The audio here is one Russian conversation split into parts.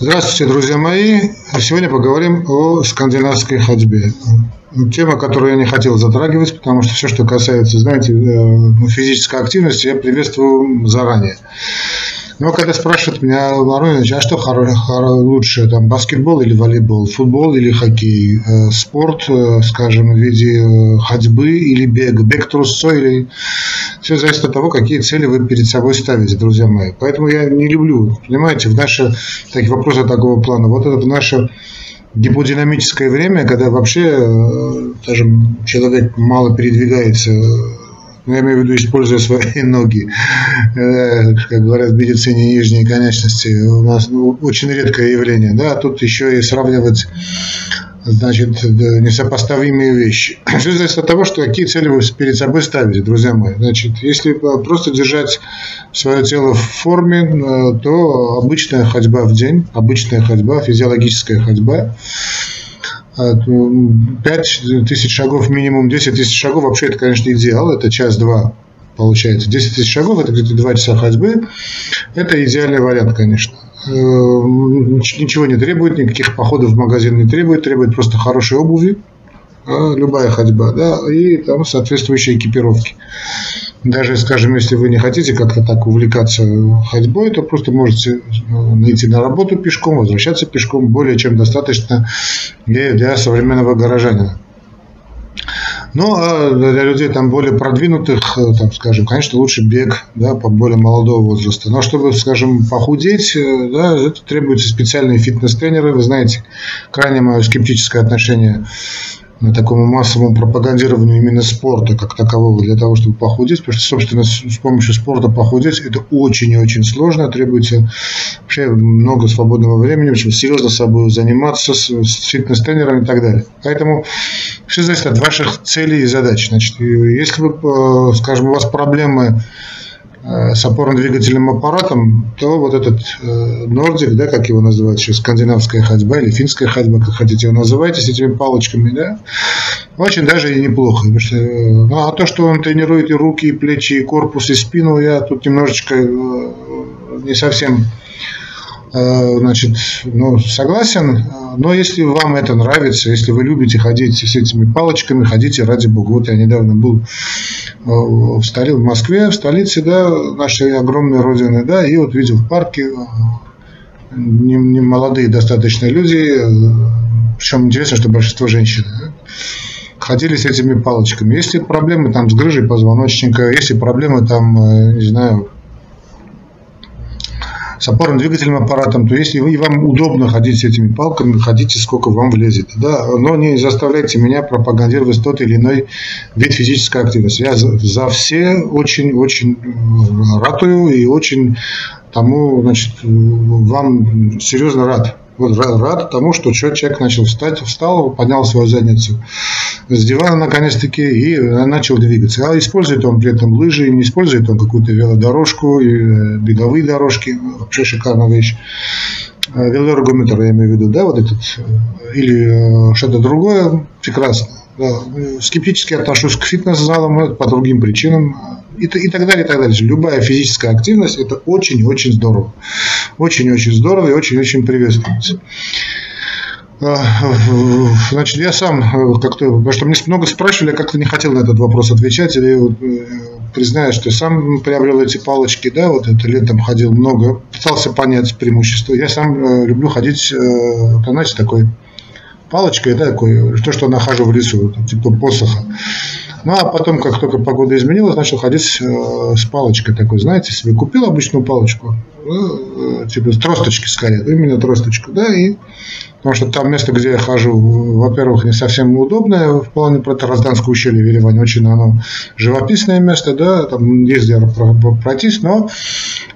Здравствуйте, друзья мои. Сегодня поговорим о скандинавской ходьбе. Тема, которую я не хотел затрагивать, потому что все, что касается, знаете, э, физической активности, я приветствую заранее. Но когда спрашивают меня, Марунович, а что лучше, там, баскетбол или волейбол, футбол или хоккей, э, спорт, э, скажем, в виде ходьбы или бега, бег трусцой или... Все зависит от того, какие цели вы перед собой ставите, друзья мои. Поэтому я не люблю, понимаете, в наши такие вопросы такого плана. Вот это в наше гиподинамическое время, когда вообще, скажем, человек мало передвигается я имею в виду, используя свои ноги, э, как говорят в медицине, нижние конечности, у нас ну, очень редкое явление, да, тут еще и сравнивать значит, несопоставимые вещи. Все зависит от того, что какие цели вы перед собой ставите, друзья мои. Значит, если просто держать свое тело в форме, э, то обычная ходьба в день, обычная ходьба, физиологическая ходьба, 5 тысяч шагов минимум, 10 тысяч шагов, вообще это, конечно, идеал, это час-два получается. 10 тысяч шагов, это где-то 2 часа ходьбы, это идеальный вариант, конечно. Э, ничего не требует, никаких походов в магазин не требует, требует просто хорошей обуви, любая ходьба, да, и там соответствующие экипировки. Даже, скажем, если вы не хотите как-то так увлекаться ходьбой, то просто можете ну, найти на работу пешком, возвращаться пешком, более чем достаточно для современного горожанина. Ну, а для людей там более продвинутых, э, там, скажем, конечно, лучше бег, да, по более молодого возраста. Но чтобы, скажем, похудеть, э, да, это требуются специальные фитнес-тренеры. Вы знаете, крайне мое скептическое отношение такому массовому пропагандированию именно спорта как такового для того, чтобы похудеть, потому что, собственно, с помощью спорта похудеть это очень и очень сложно, требуется вообще много свободного времени, очень серьезно собой заниматься с, с фитнес-тренером и так далее. Поэтому все зависит от ваших целей и задач. Значит, если вы, э, скажем, у вас проблемы с опорно-двигательным аппаратом, то вот этот э, нордик, да, как его называют сейчас, скандинавская ходьба или финская ходьба, как хотите его называйте, с этими палочками, да, очень даже и неплохо. Потому что, э, ну, а то, что он тренирует и руки, и плечи, и корпус, и спину, я тут немножечко не совсем Э, значит, ну, согласен, но если вам это нравится, если вы любите ходить с этими палочками, ходите ради бога. Вот я недавно был э, в, столице, в Москве, в столице, да, нашей огромной родины, да, и вот видел в парке э, не, молодые достаточно люди, причем интересно, что большинство женщин, ходили с этими палочками. Если проблемы там с грыжей позвоночника, если проблемы там, не знаю, с опорно-двигательным аппаратом, то если вы, вам удобно ходить с этими палками, ходите сколько вам влезет. Да? Но не заставляйте меня пропагандировать тот или иной вид физической активности. Я за, за все очень-очень ратую и очень тому, значит, вам серьезно рад. Вот рад тому, что человек начал встать, встал, поднял свою задницу с дивана наконец-таки и начал двигаться. А использует он при этом лыжи, не использует он какую-то велодорожку, э, беговые дорожки, вообще шикарная вещь. Э, велоэргометр, я имею в виду, да, вот этот, э, или что-то другое, прекрасно. Да. Скептически отношусь к фитнес-залам по другим причинам и, и так далее, и так далее. Любая физическая активность – это очень-очень здорово. Очень-очень здорово и очень-очень приветствуется. А, значит, я сам как-то, потому что мне много спрашивали, я как-то не хотел на этот вопрос отвечать, или э, признаю, что сам приобрел эти палочки, да, вот это летом ходил много, пытался понять преимущество. Я сам э, люблю ходить, э, знаете, такой палочкой, да, такой, то, что нахожу в лесу, типа посоха. Ну, а потом, как только погода изменилась, начал ходить э, с палочкой такой, знаете, себе купил обычную палочку, э, типа тросточки скорее, именно тросточку, да, и потому что там место, где я хожу, во-первых, не совсем удобное в плане про Тарасданское ущелье в Ереване, очень оно живописное место, да, там есть где пройтись, но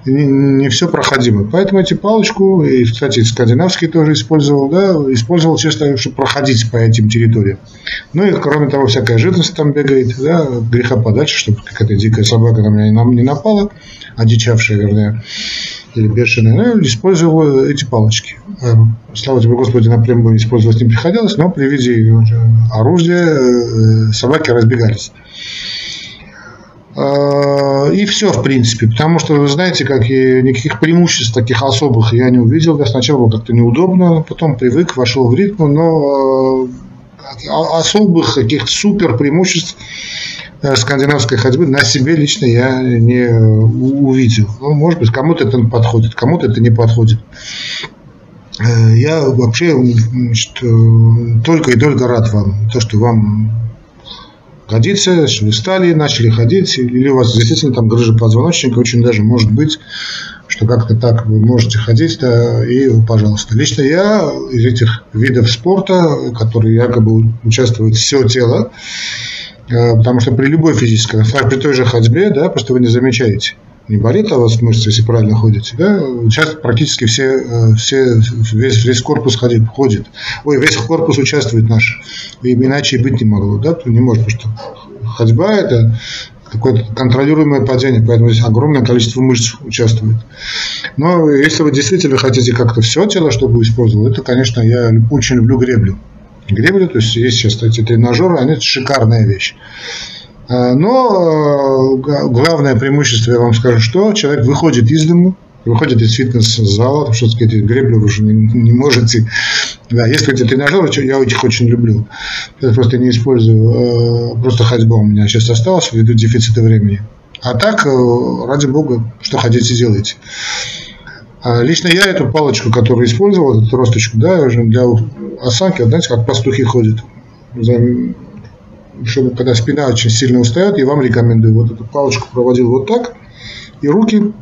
не, не все проходимо. Поэтому эти палочку, и, кстати, скандинавский тоже использовал, да, использовал чисто, чтобы проходить по этим территориям. Ну и, кроме того, всякая живность там бегает, да, греха подальше, чтобы какая-то дикая собака на меня не напала, одичавшая, вернее или бешеный, ну, использовал эти палочки. Э, слава тебе, Господи, напрямую использовать не приходилось, но при виде оружия э, собаки разбегались. Э, и все, в принципе. Потому что, вы знаете, как и никаких преимуществ таких особых я не увидел. Я сначала было как-то неудобно, потом привык, вошел в ритм, но э, особых каких-то супер преимуществ скандинавской ходьбы на себе лично я не увидел. Ну, может быть, кому-то это подходит, кому-то это не подходит. Я вообще значит, только и только рад вам, то, что вам годится, что вы стали, начали ходить, или у вас действительно там грыжа позвоночника, очень даже может быть, что как-то так вы можете ходить, да, и пожалуйста. Лично я из этих видов спорта, которые якобы участвуют все тело, э, потому что при любой физической, при той же ходьбе, да, просто вы не замечаете не болит, а у вас мышцы, если правильно ходите, да, сейчас практически все, э, все весь, весь корпус ходит, ходит. Ой, весь корпус участвует наш. И иначе и быть не могло, да, не может, потому что ходьба это какое-то контролируемое падение, поэтому здесь огромное количество мышц участвует. Но если вы действительно хотите как-то все тело, чтобы использовал, это, конечно, я очень люблю греблю. Греблю, то есть есть сейчас эти тренажеры, они шикарная вещь. А, но э, главное преимущество, я вам скажу, что человек выходит из дому, выходит из фитнес-зала, потому что, сказать, греблю вы же не, не можете. Да, есть эти тренажеры, я их очень люблю. Я просто не использую, э, просто ходьба у меня сейчас осталась ввиду дефицита времени. А так, э, ради бога, что хотите, делайте. А лично я эту палочку, которую использовал, эту росточку, да, уже для осанки, знаете, как пастухи ходят? Чтобы когда спина очень сильно устает, я вам рекомендую. Вот эту палочку проводил вот так, и руки,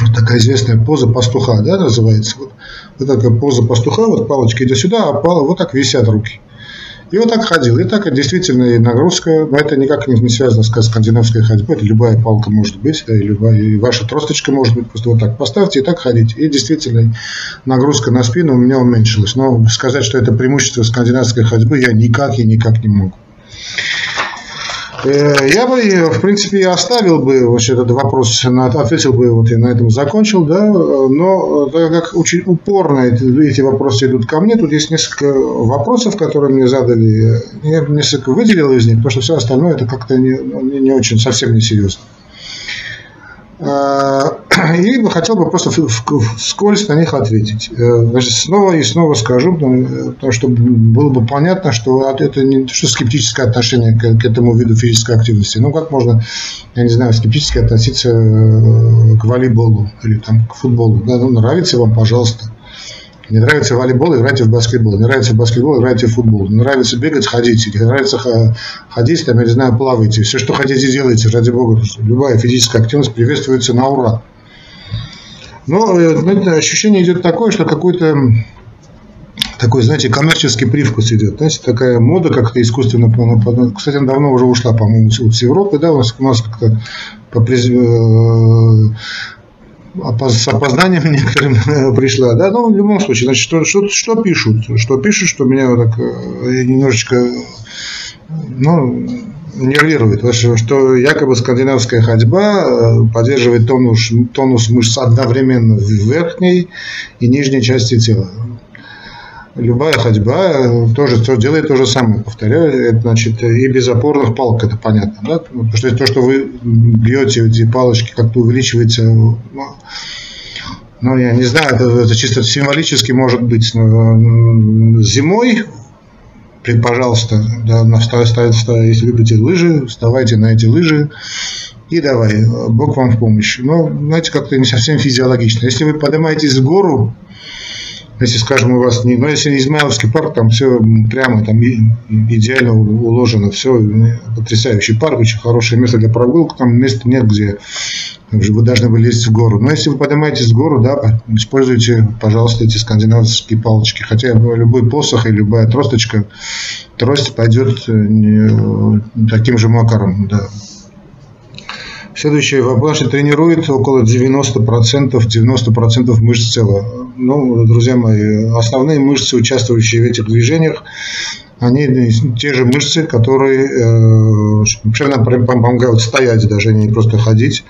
вот такая известная поза пастуха, да, называется, вот, вот такая поза пастуха, вот палочка идет сюда, а пала, вот так висят руки. И вот так ходил. И так действительно и нагрузка, но это никак не связано с скандинавской ходьбой. Это любая палка может быть, и, любая, и ваша тросточка может быть. Просто вот так поставьте и так ходите. И действительно нагрузка на спину у меня уменьшилась. Но сказать, что это преимущество скандинавской ходьбы, я никак и никак не могу. Э, я бы, в принципе, оставил бы вообще этот вопрос, ответил бы, вот я на этом закончил, да, но так как очень упорно эти вопросы идут ко мне, тут есть несколько вопросов, которые мне задали, я несколько выделил из них, потому что все остальное это как-то не, не очень, совсем не серьезно. И хотел бы просто вскользь на них ответить. Э, значит, снова и снова скажу, потому что было бы понятно, что это не что скептическое отношение к, к этому виду физической активности. Ну, как можно, я не знаю, скептически относиться э, к волейболу или там, к футболу. Да, ну, нравится вам, пожалуйста. Не нравится волейбол, играйте в баскетбол. Не нравится баскетбол, играйте в футбол. Не нравится бегать, ходите. Не нравится ходить, там, я не знаю, плавайте. Все, что хотите, делайте, ради бога. Любая физическая активность приветствуется на ура. Но э, знаете, ощущение идет такое, что какой-то такой, знаете, коммерческий привкус идет. Знаете, такая мода как-то искусственно. Кстати, она давно уже ушла, по-моему, с Европы, да, у нас, у нас как-то по, э, с опозданием некоторым пришла, да, но в любом случае, значит, что, что, что пишут, что пишут, что меня вот так э, немножечко, ну, нервирует, что якобы скандинавская ходьба э, поддерживает тонус, тонус мышц одновременно в верхней и нижней части тела любая ходьба э, тоже то, делает то же самое, повторяю, это значит и без опорных палок, это понятно, да? Ну, потому что то, что вы бьете эти палочки, как-то увеличивается, ну, ну, я не знаю, это, это чисто символически может быть. Зимой, пожалуйста, да, если любите лыжи, вставайте на эти лыжи и давай, Бог вам в помощь. Но, знаете, как-то не совсем физиологично. Если вы поднимаетесь в гору, если, скажем, у вас не, ну, если Измайловский парк, там все прямо, там идеально уложено, все потрясающий парк, очень хорошее место для прогулок, там места нет, где вы должны были лезть в гору. Но если вы поднимаетесь в гору, да, используйте, пожалуйста, эти скандинавские палочки. Хотя любой посох и любая тросточка, трость пойдет не, таким же макаром, да. Следующий вопрос. Тренирует около 90%, 90% мышц тела. Ну, друзья мои, основные мышцы, участвующие в этих движениях, они те же мышцы, которые э, помогают стоять даже, не просто ходить.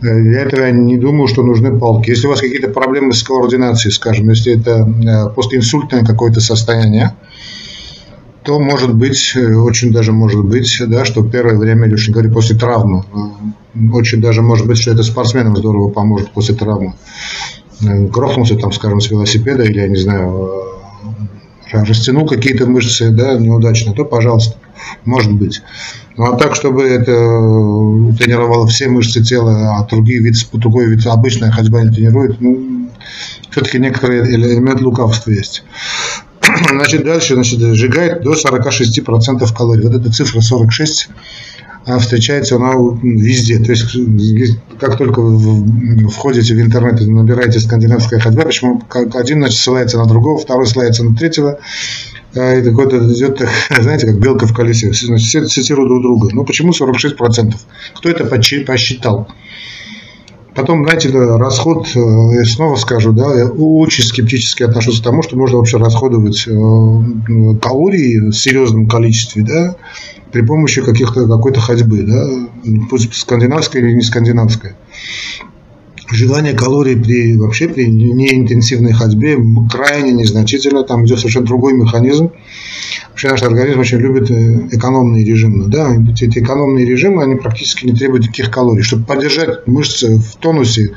Э, для этого я не думаю, что нужны палки. Если у вас какие-то проблемы с координацией, скажем, если это э, постинсультное какое-то состояние, то может быть, очень даже может быть, да, что первое время, или уж не говорю, после травмы, очень даже может быть, что это спортсменам здорово поможет после травмы. Грохнулся там, скажем, с велосипеда или, я не знаю, растянул какие-то мышцы, да, неудачно, то, пожалуйста, может быть. Ну а так, чтобы это тренировало все мышцы тела, а другие виды, другой вид, обычная ходьба не тренирует, ну, все-таки некоторый элемент лукавства есть. Значит, дальше значит, сжигает до 46% калорий. Вот эта цифра 46 она встречается она везде. То есть, как только входите в интернет и набираете скандинавская ходьба, почему один значит, ссылается на другого, второй ссылается на третьего, и такой идет, знаете, как белка в колесе. Значит, все цитируют друг друга. Ну, почему 46%? Кто это посчитал? Потом, знаете, расход, э, я снова скажу, да, я очень скептически отношусь к тому, что можно вообще расходовать э, калории в серьезном количестве, да, при помощи каких-то какой-то ходьбы, да, пусть скандинавская или не скандинавская. Желание калорий при вообще при неинтенсивной ходьбе крайне незначительно, там идет совершенно другой механизм. Вообще наш организм очень любит э, экономные режимы. Да? Эти экономные режимы, они практически не требуют никаких калорий. Чтобы поддержать мышцы в тонусе,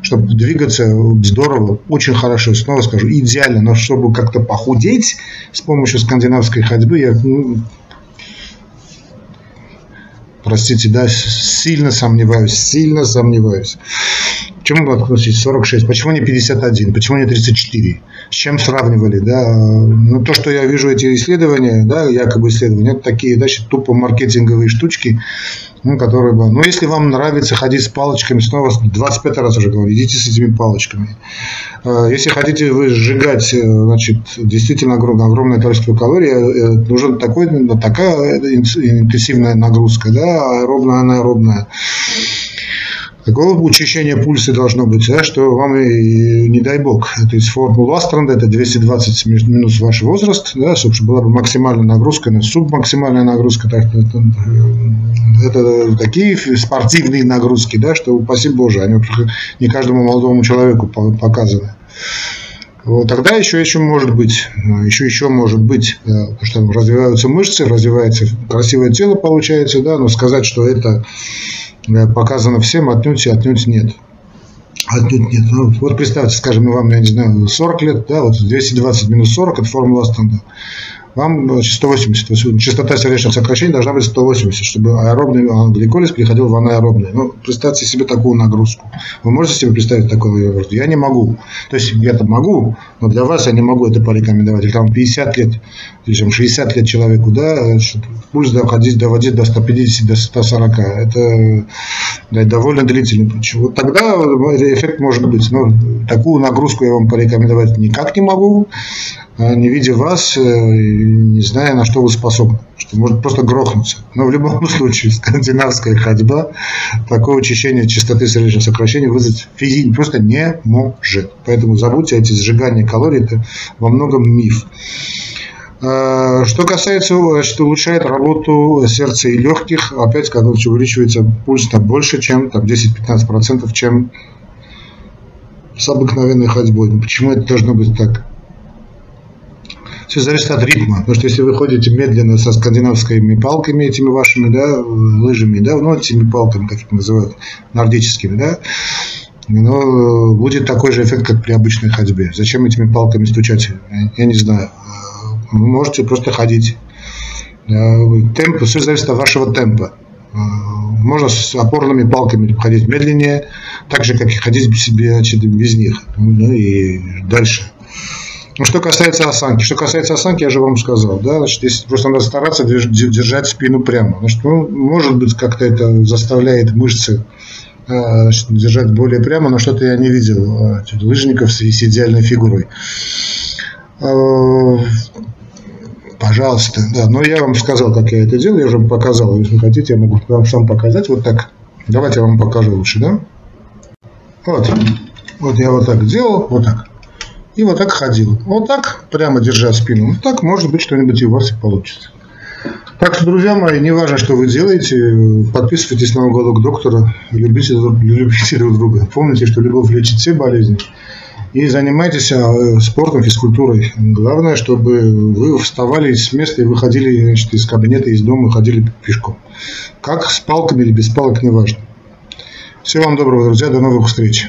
чтобы двигаться здорово, очень хорошо, снова скажу, идеально. Но чтобы как-то похудеть с помощью скандинавской ходьбы, я ну, простите, да, сильно сомневаюсь, сильно сомневаюсь. Почему относитесь 46? Почему не 51? Почему не 34? С чем сравнивали? Да? Ну, то, что я вижу эти исследования, да, якобы исследования, это такие, значит, тупо маркетинговые штучки, ну, которые бы... Ну, если вам нравится ходить с палочками, снова 25 раз уже говорю, идите с этими палочками. А, если хотите вы сжигать, э, значит, действительно огромное, огромное количество калорий, э, нужна такой, такая интенсивная нагрузка, да, аэробная, анаэробная. Такого учащения пульса должно быть, да, что вам и не дай бог. То есть формула Астранда это 220 минус ваш возраст, да, чтобы была бы максимальная нагрузка, на субмаксимальная нагрузка. Так, это, это такие спортивные нагрузки, да, что упаси Боже, они не каждому молодому человеку показаны. Вот, тогда еще еще может быть, еще еще может быть, да, потому что развиваются мышцы, развивается красивое тело получается, да, но сказать, что это Э, показано всем, отнюдь и отнюдь нет. Отнюдь нет. Ну, вот представьте, скажем, вам, я не знаю, 40 лет, да, вот 220 минус 40 – это формула Астанда вам 180. Частота сердечных сокращений должна быть 180, чтобы аэробный гликолиз переходил в анаэробный. Ну, представьте себе такую нагрузку. Вы можете себе представить такую нагрузку? Я не могу. То есть я это могу, но для вас я не могу это порекомендовать. Или там 50 лет, или там 60 лет человеку, да, пульс доходить, доводить до 150, до 140. Это да, довольно длительный путь. Вот тогда эффект может быть. Но такую нагрузку я вам порекомендовать никак не могу. А, не видя вас, э, не зная, на что вы способны, что может просто грохнуться. Но в любом случае скандинавская ходьба такое учащение частоты сердечных сокращений вызвать физически просто не может. Поэтому забудьте эти сжигания калорий, это во многом миф. А, что касается, значит, улучшает работу сердца и легких, опять, когда увеличивается пульс там больше, чем там 10-15%, чем с обыкновенной ходьбой. Почему это должно быть так? Все зависит от ритма. Потому что если вы ходите медленно со скандинавскими палками, этими вашими, да, лыжами, да, ну, этими палками, как их называют, нордическими, да, но будет такой же эффект, как при обычной ходьбе. Зачем этими палками стучать? Я не знаю. Вы можете просто ходить. Темп, все зависит от вашего темпа. Можно с опорными палками ходить медленнее, так же, как и ходить себе значит, без них. Ну и дальше. Ну, что касается осанки. Что касается осанки, я же вам сказал, да, значит, если просто надо стараться держать спину прямо. Значит, ну, может быть, как-то это заставляет мышцы э, значит, держать более прямо, но что-то я не видел значит, лыжников с, с идеальной фигурой. Э, пожалуйста, да, но я вам сказал, как я это делаю, я уже вам показал, если хотите, я могу вам сам показать, вот так. Давайте я вам покажу лучше, да? Вот, вот я вот так делал, вот так и вот так ходил. Вот так, прямо держа спину. Вот так, может быть, что-нибудь и у вас и получится. Так что, друзья мои, не важно, что вы делаете, подписывайтесь на уголок доктора, любите, любите друг друга. Помните, что любовь лечит все болезни. и занимайтесь э, спортом, физкультурой. Главное, чтобы вы вставали с места и выходили значит, из кабинета, из дома, ходили пешком. Как с палками или без палок, неважно. Всего вам доброго, друзья, до новых встреч.